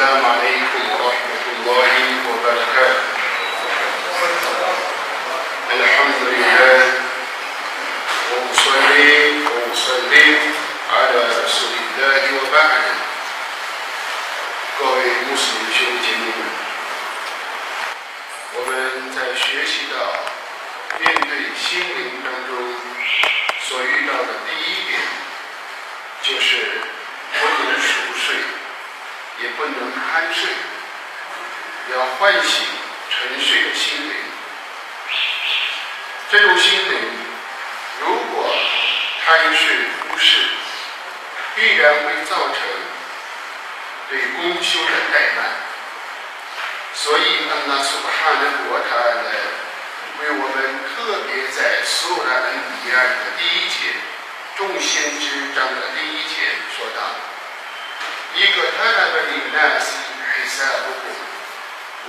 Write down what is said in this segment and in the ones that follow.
السلام عليكم ورحمة الله وبركاته الحمد لله وأصلي وأسلم على رسول الله وبعد 各位穆斯林兄弟姐妹们，我们在学习到面对心灵当中 不能酣睡，要唤醒沉睡的心灵。这种心灵，如果贪睡忽视，必然会造成对功修的怠慢。所以，安拉苏巴哈的国他呢，为我们特别在苏拉恩比亚的第一节众先知章的第一节说到：“一个他那个领纳西黑萨布古，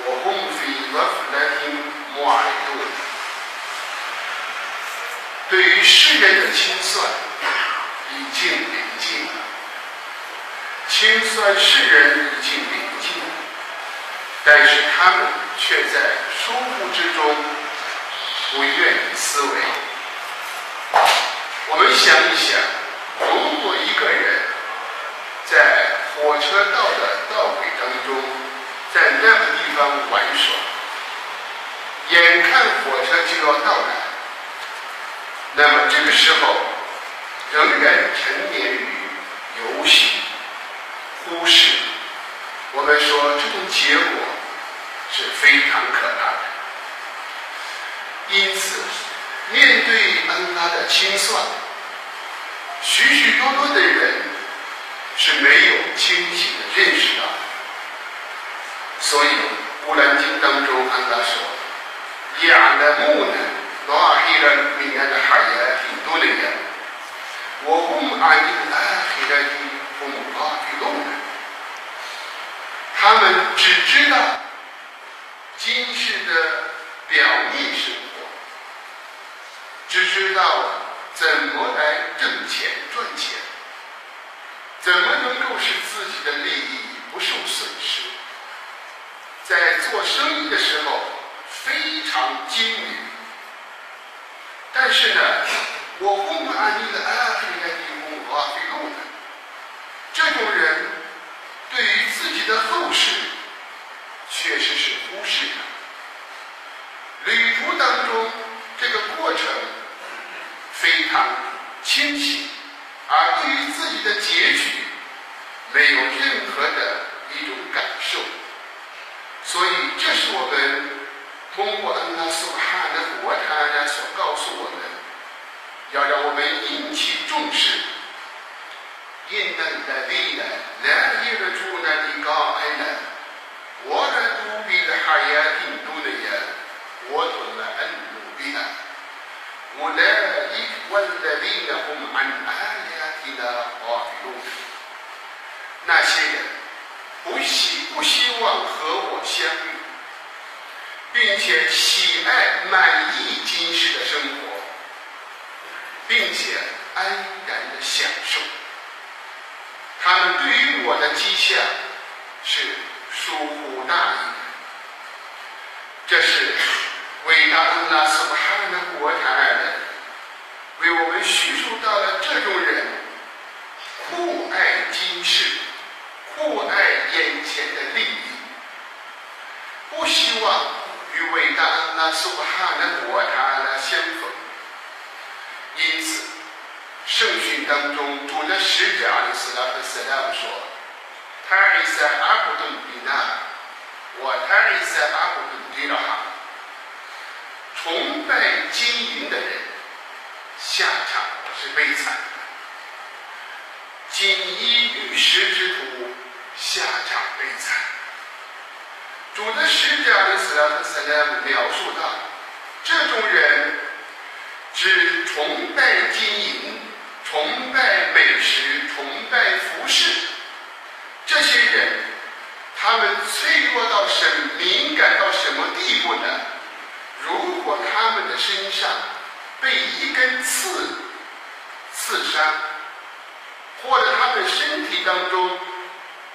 我红飞瓦弗拉丁莫尔杜。”对于世人的清算已经临近了，清算世人已经临近了，但是他们却在疏忽之中不愿意思维。我们想一想，如果一个人在火车道的道轨当中，在那个地方玩耍，眼看火车就要到来。那么这个时候，仍然沉湎于游戏、忽视，我们说这种结果是非常可怕的。因此，面对恩拉的清算，许许多多的人是没有清醒的认识到。所以，《乌兰经》当中，安拉说：“亚的木呢，罗阿黑人里面的海员很多的面，我乌阿伊拉黑人的父母啊，有动的，他们只知道今世的表面生活，只知道怎么来挣钱赚钱。”怎么能够使自己的利益不受损失，在做生意的时候非常精明。但是呢，我公安尼的安非的地公啊，非路的，这种人对于自己的后事确实是忽视的。旅途当中这个过程非常清晰，而对于自己的结局没有任何的一种感受。所以，这是我们。通过恩拉苏哈的国他所告诉我们，要让我们引起重视。因那的力呢，来一个主呢的高爱呢，我的独臂的哈呀印度的人，我做了恩努比呢，我来一我的力呢，我们安安呀的呢阿比路，那些人不希不希望和我相遇。并且喜爱满意今世的生活，并且安然的享受。他们对于我的迹象是疏忽大意。这是伟大恩拉斯巴哈的国产人为我们叙述到了这种人今世，酷爱眼前的利益，不希望。与伟大安拉苏巴哈的国他来相逢，因此圣训当中主的使者阿里斯拉和斯拉姆说：“塔里萨阿古顿比纳，我塔里萨阿古顿迪拉哈，崇拜金银的人下场是悲惨的；锦衣玉食之徒下场悲惨。”主的使者的斯拉和斯拉姆描述到，这种人只崇拜金银、崇拜美食、崇拜服饰。这些人，他们脆弱到什敏感到什么地步呢？如果他们的身上被一根刺刺伤，或者他们身体当中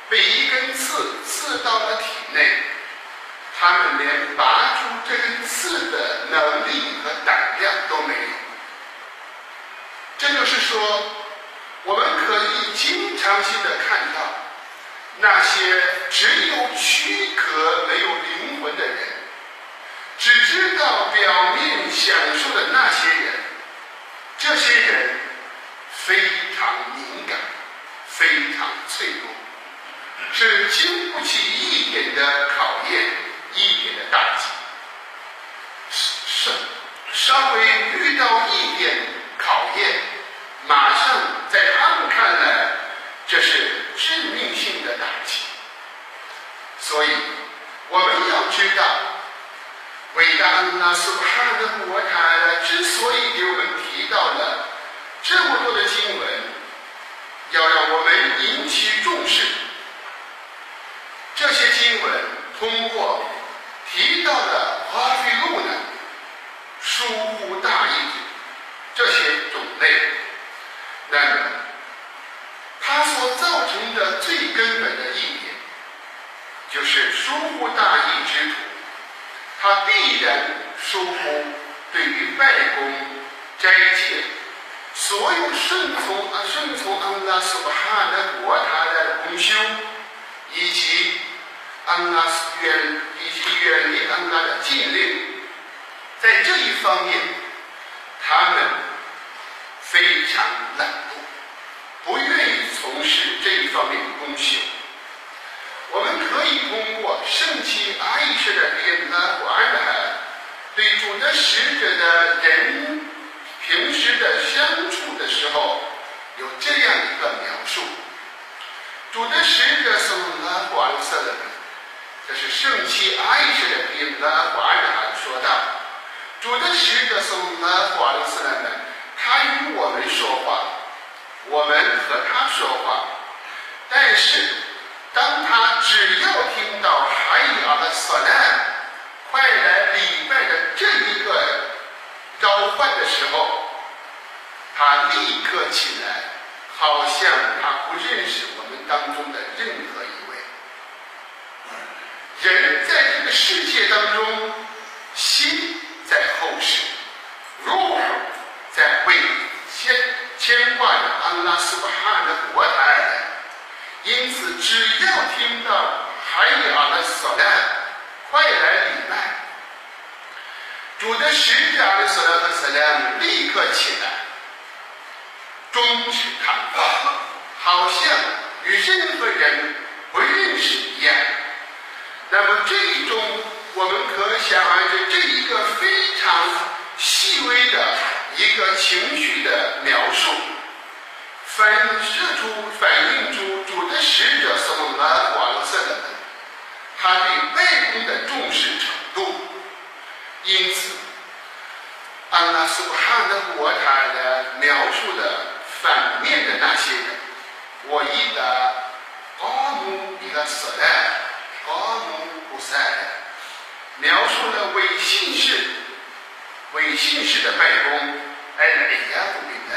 被一根刺刺到了体内，他们连拔出这根刺的能力和胆量都没有。这就是说，我们可以经常性的看到那些只有躯壳没有灵魂的人，只知道表面享受的那些人，这些人非常敏感，非常脆弱。是经不起一点的考验，一点的打击。稍稍微遇到一点考验，马上在他们看来，这是致命性的打击。所以我们要知道，伟大的那苏哈的摩塔之所以给我们提到了这么多的经文，要让我们引起重视。这些经文通过提到的花费路呢，疏忽大意这些种类，那么它所造成的最根本的一点，就是疏忽大意之徒，他必然疏忽对于拜功、斋戒、所有顺从啊顺从安拉苏巴哈的国他的功修，以及。安拉远以及远离安拉的禁令，在这一方面，他们非常懒惰，不愿意从事这一方面的功修。我们可以通过圣经阿伊什的列拉古安的对主的使者的人平时的相处的时候，有这样一个描述：主的使者送拉古安色的。这是圣妻爱什的比拉华尔说道：“主的使者送拉华尔斯来们，他与我们说话，我们和他说话。但是，当他只要听到海雅的索难，快来礼拜的这一个召唤的时候，他立刻起来，好像他不认识我们当中的任何一。”人在这个世界当中，心在后世，如会牵牵挂着安拉斯巴哈的国台，因此只要听到海雅的索难，快来礼拜。主的使者的索兰和索兰立刻起来，终止谈话，好像与任何人不认识一样。那么这一种，我们可想而知，这一个非常细微的一个情绪的描述，反射出、反映出主的使者所蓝黄色的他对外公的重视程度。因此，安拉苏哈的国他的描述的反面的那些人，我一的阿姆一个色的。阿姆布塞描述的伪信是、伪信士的拜功，哎呀，不明白，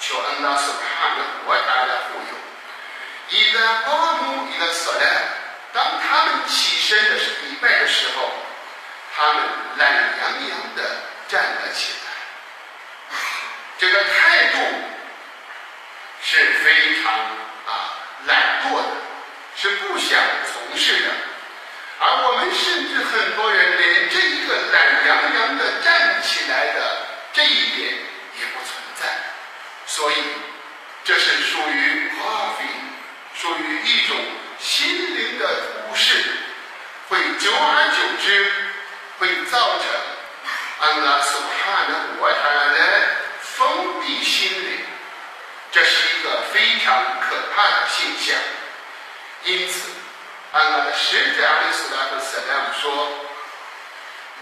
求安拉斯帕的国大的护佑。一个阿姆，一个色兰，当他们起身的是礼拜的时候，他们懒洋洋的站了起来，这个态度是非常啊懒惰的，是不想从事的。而我们甚至很多人连这一个懒洋洋的站起来的这一点也不存在，所以这是属于 coffee，，属于一种心灵的忽视，会久而久之会造成安拉苏哈的国他的封闭心灵，这是一个非常可怕的现象，因此。安拉的使者阿里斯拉和塞拉姆说：“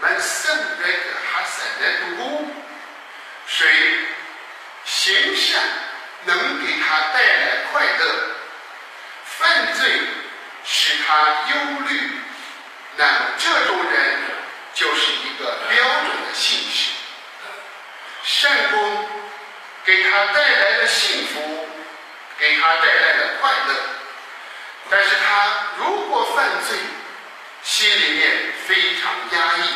门圣人的哈塞的读，谁行善能给他带来快乐，犯罪使他忧虑，那么这种人就是一个标准的信士。善功给他带来了幸福，给他带来了快乐。”但是他如果犯罪，心里面非常压抑，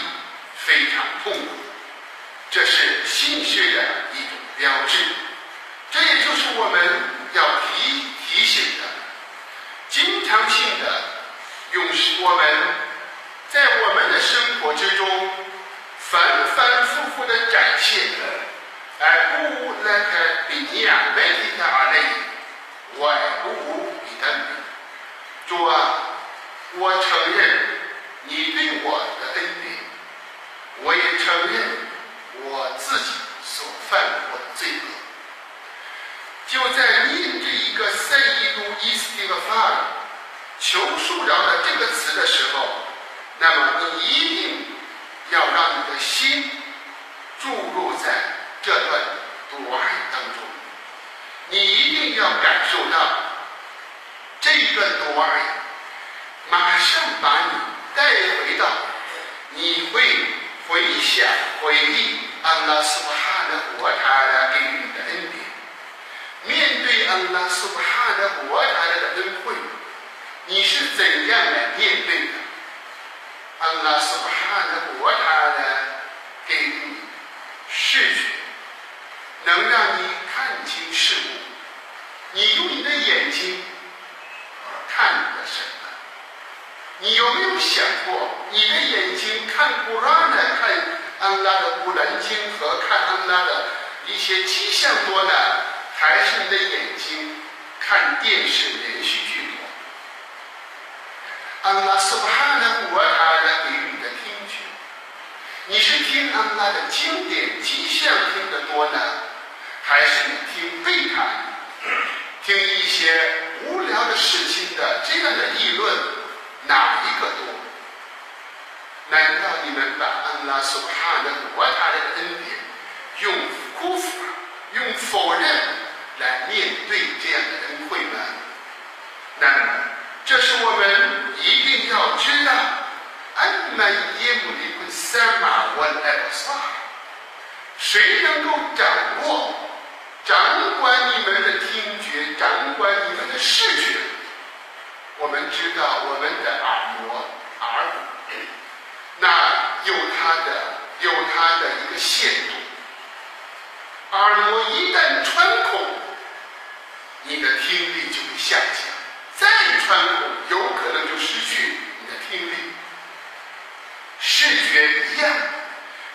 非常痛苦。这是心血的一种标志。这也就是我们要提提醒的，经常性的用我们在我们的生活之中反反复复的展现，而不那个比亚贝的阿雷，外无比的主啊，我承认你对我的恩典，我也承认我自己所犯过的罪恶。就在念这一个塞伊鲁伊斯蒂个法求恕饶的这个词的时候，那么你一定要让你的心注入在这段独爱当中，你一定要感受到这个独爱马上把你带回到你会回想回忆安拉苏哈的国他的给予你的恩典。面对安拉苏哈的国他的恩惠，你是怎样来面对的？安拉苏哈的国他的给予你视觉，能让你看清事物。你用你的眼睛什么？你有没有想过，你的眼睛看古兰呢？看安拉的古兰经和看安拉的一些迹象多呢？还是你的眼睛看电视连续剧多？安拉苏巴哈的我他的给予的听觉，你是听安拉的经典迹象听得多呢，还是你听背叛，听一些无聊的事情的这样的议论，哪一个多？难道你们把安拉苏哈的我他的恩典用辜负、用否认？来面对这样的恩惠吗？那么，这是我们一定要知道。安曼耶姆利昆三马万埃布萨，谁能够掌握、掌管你们的听觉、掌管你们的视觉？我们知道，我们的耳膜、耳骨，那有它的、有它的一个限度。耳膜一旦穿孔，你的听力就会下降，再穿孔，有可能就失去你的听力。视觉一样，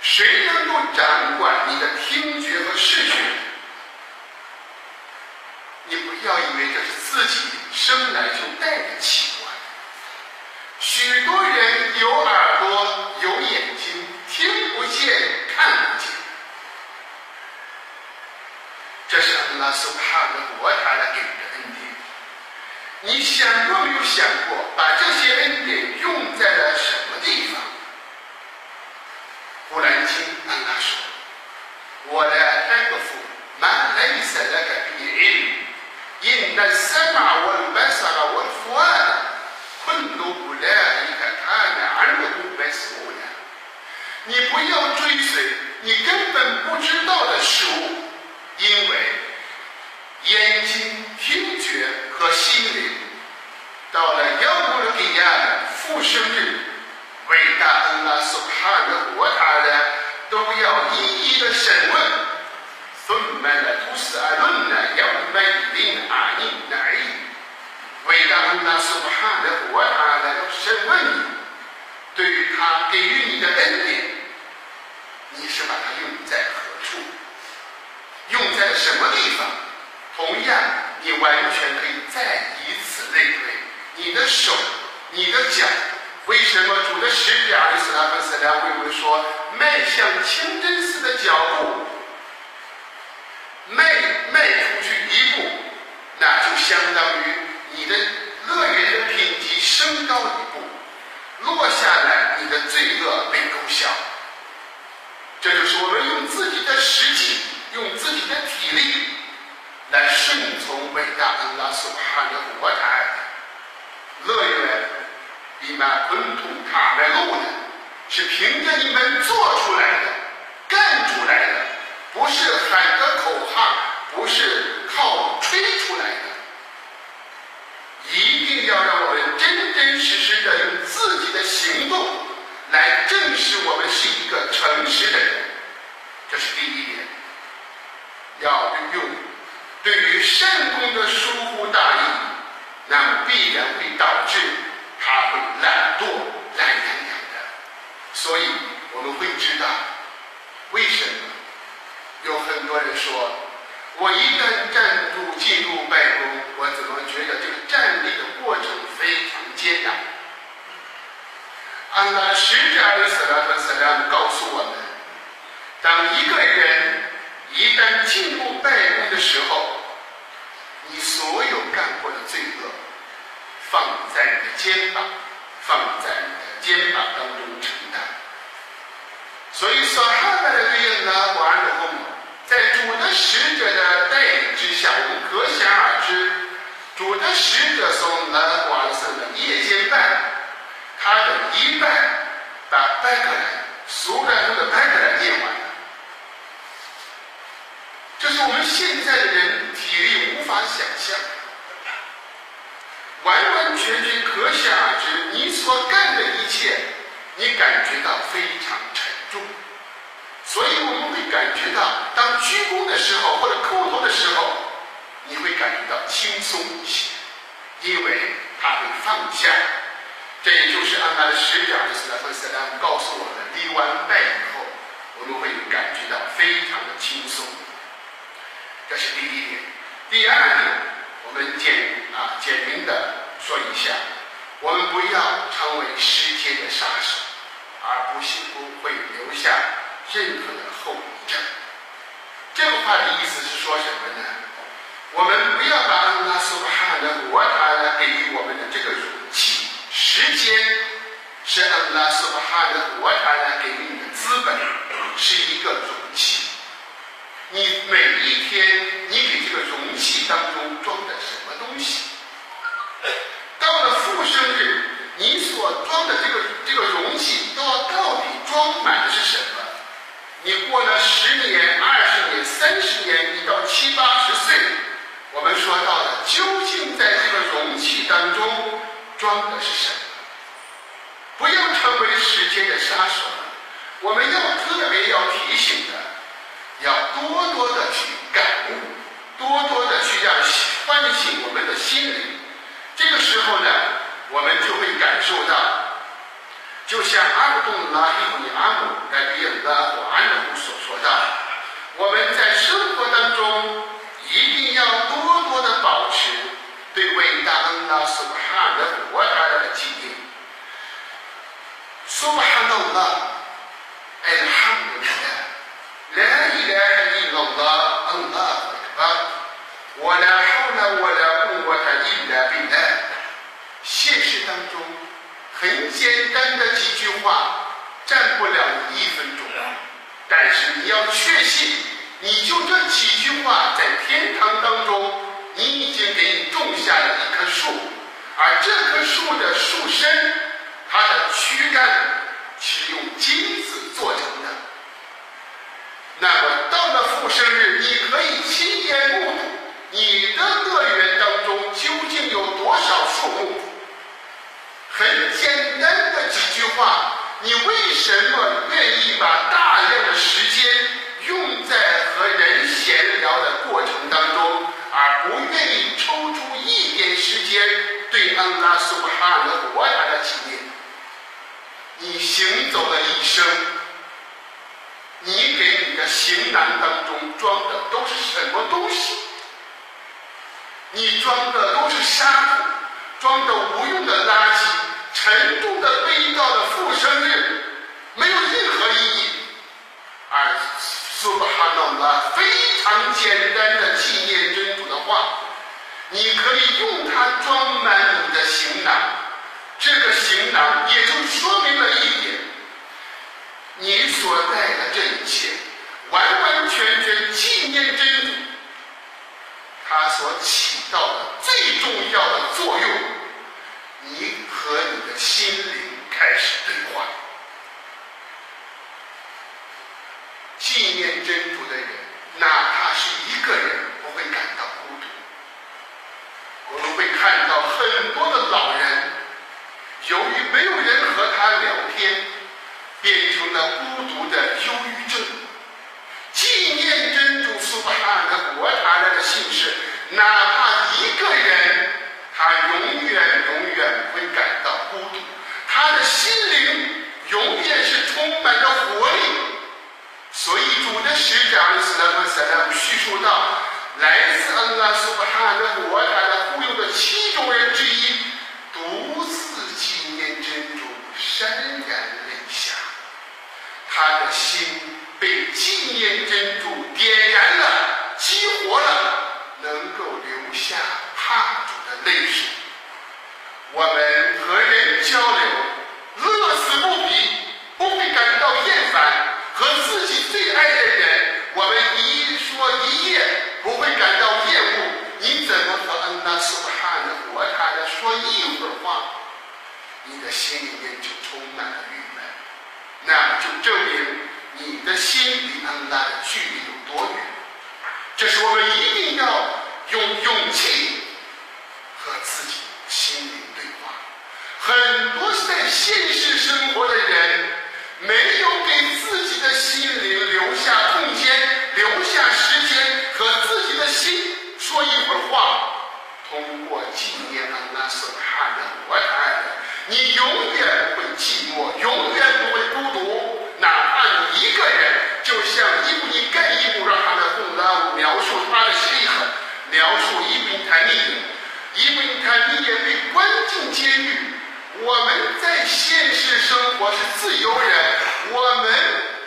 谁能够掌管你的听觉和视觉？不要以为这是自己生来就带的器官。许多人有耳朵，有眼睛，听不见，看不见。这是阿拉苏哈的国他的给的恩典。你想过没有想过，把这些恩典用在了什么地方？古兰经阿拉说：“我的天父，满雷塞那个比因，因那三马我白沙了我父啊，昆都不来一个他呢，俺们都白死我了。你不要追随你根本不知道的事物。”因为眼睛、听觉和心灵，到了要穆的给亚复生日，伟大恩拉苏哈的国他的都要一一的审问。分满了都是阿伦呢，要每领阿尼乃。伟大恩拉苏哈的国他来要审问你，对于他给予你的恩典，你是把它用在何处？用在什么地方？同样，你完全可以再以此类推。你的手，你的脚，为什么主的使者阿里斯拉夫斯拉为我们说迈向清真寺的脚步，迈迈出去一步，那就相当于你的乐园的品级升高一步，落下来，你的罪恶被勾销。这就是我们用自己的实际。用自己的体力来顺从伟大的拉苏哈的国台乐园，你们昆土卡麦路的，是凭着你们做出来的、干出来的，不是喊个口号，不是靠吹出来的。一定要让我们真真实实的用自己的行动来证实我们是一个诚实的人，这是第一点，要运用对于善功的疏忽大意，那么必然会导致他会懒惰，懒洋洋的，所以我们会知道为什么有很多人说我一个人在。的肩膀，放在你的肩膀当中承担。所以说，哈的对应呢，完了后，在主的使者的带领之下，我们可想而知，主的使者从南瓦森的夜间拜。他的一半把拜克兰苏格兰的拜克兰念完了，这是我们现在的人体力无法想象，完完全全可想而知。你所干的一切，你感觉到非常沉重，所以我们会感觉到，当鞠躬的时候或者叩头的时候，你会感觉到轻松一些，因为他会放下。这也就是安拉的使者伊斯兰和斯兰告诉我们：立完拜以后，我们会感觉到非常的轻松。这是第一点。第二点，我们简啊简明的说一下：我们不要成为时间的杀手，而不幸不会留下任何的后遗症。这个话的意思是说什么呢？我们不要把安拉所哈的国他给予我们的这个容器。时间是安拉苏巴哈的国他呢给予你的资本，是一个容器。你每一天，你给这个容器当中装的什么东西？到了复生日，你所装的这个这个容器，到到底装满的是什么？你过了十年、二十年、三十年，你到七八十岁，我们说到的，究竟在这个容器当中？装的是什么？不要成为时间的杀手。我们要特别要提醒的，要多多的去感悟，多多的去让唤醒我们的心灵。这个时候呢，我们就会感受到，就像阿卜杜拉伊布尼阿姆在对应的安努所说的，我们在生活当中一定要多多的保持。对伟大恩拉苏巴哈的国家的纪念，苏巴哈诺拉，艾哈姆来一来一诺拉，恩拉克巴，我俩好了，我俩共我他一来比来。现实当中，很简单的几句话，占不了一分钟，但是你要确信，你就这几句话在天堂当中。你已经给你种下了一棵树，而这棵树的。树身，它的躯干是用金子做成的。那么到了复生日，你可以亲眼目睹你的乐园当中究竟有多少树木。很简单的几句话，你为什么愿意把大量的时间用在和人闲聊的过程当中？而不愿意抽出一点时间对安拉苏哈的国家的纪念，你行走了一生，行囊当中装的都是什么东西？你装的都是沙土，装的无用的垃圾，沉重的背到的复生日，没有任何意义。而苏哈诺拉非常简单的纪念真主的话，你可以用它装满你的行囊。这个行囊也就说明了一点：你所带的这一切，完完全全纪念真主，它所起到的最重要的作用，你和你的心灵开始对话。纪念真主的人，哪怕是一个人，不会感到孤独。我们会看到很多的老人，由于没有人和他聊天，变成了孤独的忧郁症。纪念真主苏巴汗的国塔的姓氏，哪怕一个人，他永远永远不会感到孤独，他的心灵永远是充满着活力。所以主的使者斯拉克斯拉叙述到，来自恩拉苏巴汗的摩他的忽悠的七种人之一，独自纪念真主，潸然泪下，他的心被纪念真主点燃了，激活了。能够留下怕主的泪水。我们和人交流，乐此不疲，不会感到厌烦。和自己最爱的人，我们一说一夜，不会感到厌恶。你怎么和恩纳苏汗的活他的说一会儿话，你的心里面就充满了郁闷？那就证明你的心离恩拉的距离有多远。这是我们一定要用勇气和自己心灵对话。很多在现实生活的人，没有给自己的心灵留下空间、留下时间和自己的心说一会儿话。通过纪念安拉所看的我爱，你永远不会寂寞，永远不会孤独，哪怕你一个人。就像伊布尼盖伊布让他们混乱描述他的心痕，描述伊布尼坦尼耶，伊布尼坦尼耶被关进监狱。我们在现实生活是自由人，我们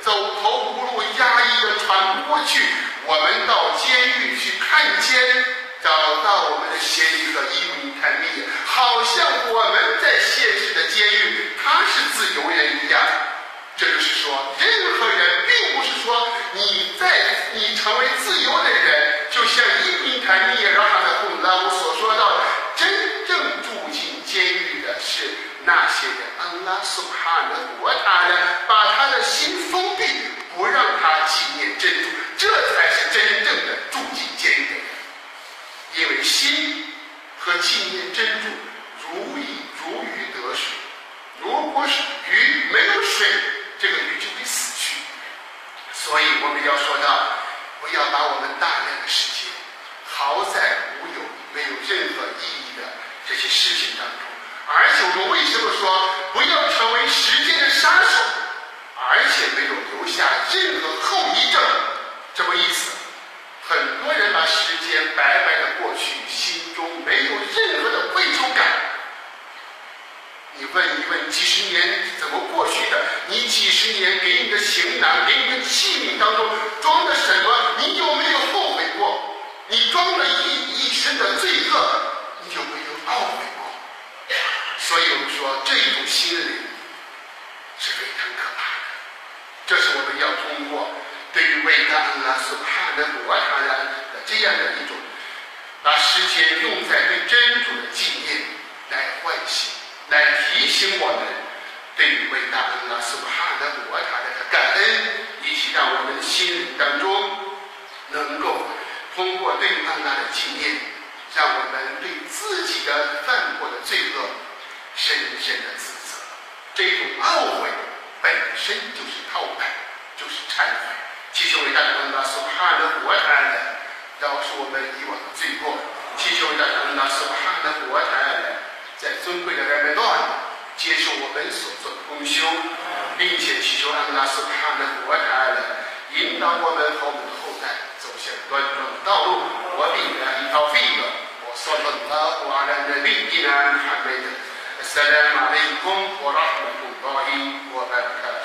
走投无路，压抑的喘不过去。我们到监狱去看监，找到我们的嫌疑和伊布尼坦尼耶，好像我们在现实的监狱，他是自由人一样。这就是说，任何人并不是说你在你成为自由的人，就像伊宾坦尼耶让他的混乱所说到的，真正住进监狱的是那些人。安拉苏哈的国他的把他的心封闭，不让他纪念珍珠，这才是真正的住进监狱。因为心和纪念珍珠如鱼如鱼得水，如果是鱼没有水。这个鱼就会死去，所以我们要说到，不要把我们大量的时间耗在无有、没有任何意义的这些事情当中。而且我们为什么说不要成为时间的杀手，而且没有留下任何后遗症？什么意思？很时间白白的过去，心中没有任何的愧疚感。你问一问，几十年怎么过去的？你几十年给你的行囊、给你的器皿当中装的什么？你有没有后悔过？你装了一一身的罪恶，你有没有懊悔过？所以我们说，这种心理是非常可怕的。这是我们要通过对于伟大的拉苏帕的摩塔人这样的一种，把时间用在对真主的纪念来唤醒。来提醒我们对于伟大的拉苏哈的摩塔的感恩，以及让我们心灵当中能够通过对安拉的纪念，让我们对自己的犯过的罪恶深深的自责。这种懊悔本身就是忏悔，就是忏悔。祈求伟大的安拉苏哈的摩塔的饶恕我们以往的罪过。祈求伟大的安拉苏哈的摩塔的。在尊贵的埃梅段接受我们所做的功修，并且祈求安拉苏哈的国台的引导我们和我们的后代走向端庄的道路。我并来一套费的，我说了拉瓦兰的利益呢，还没的。السلام عليكم ورحمة الله وبركاته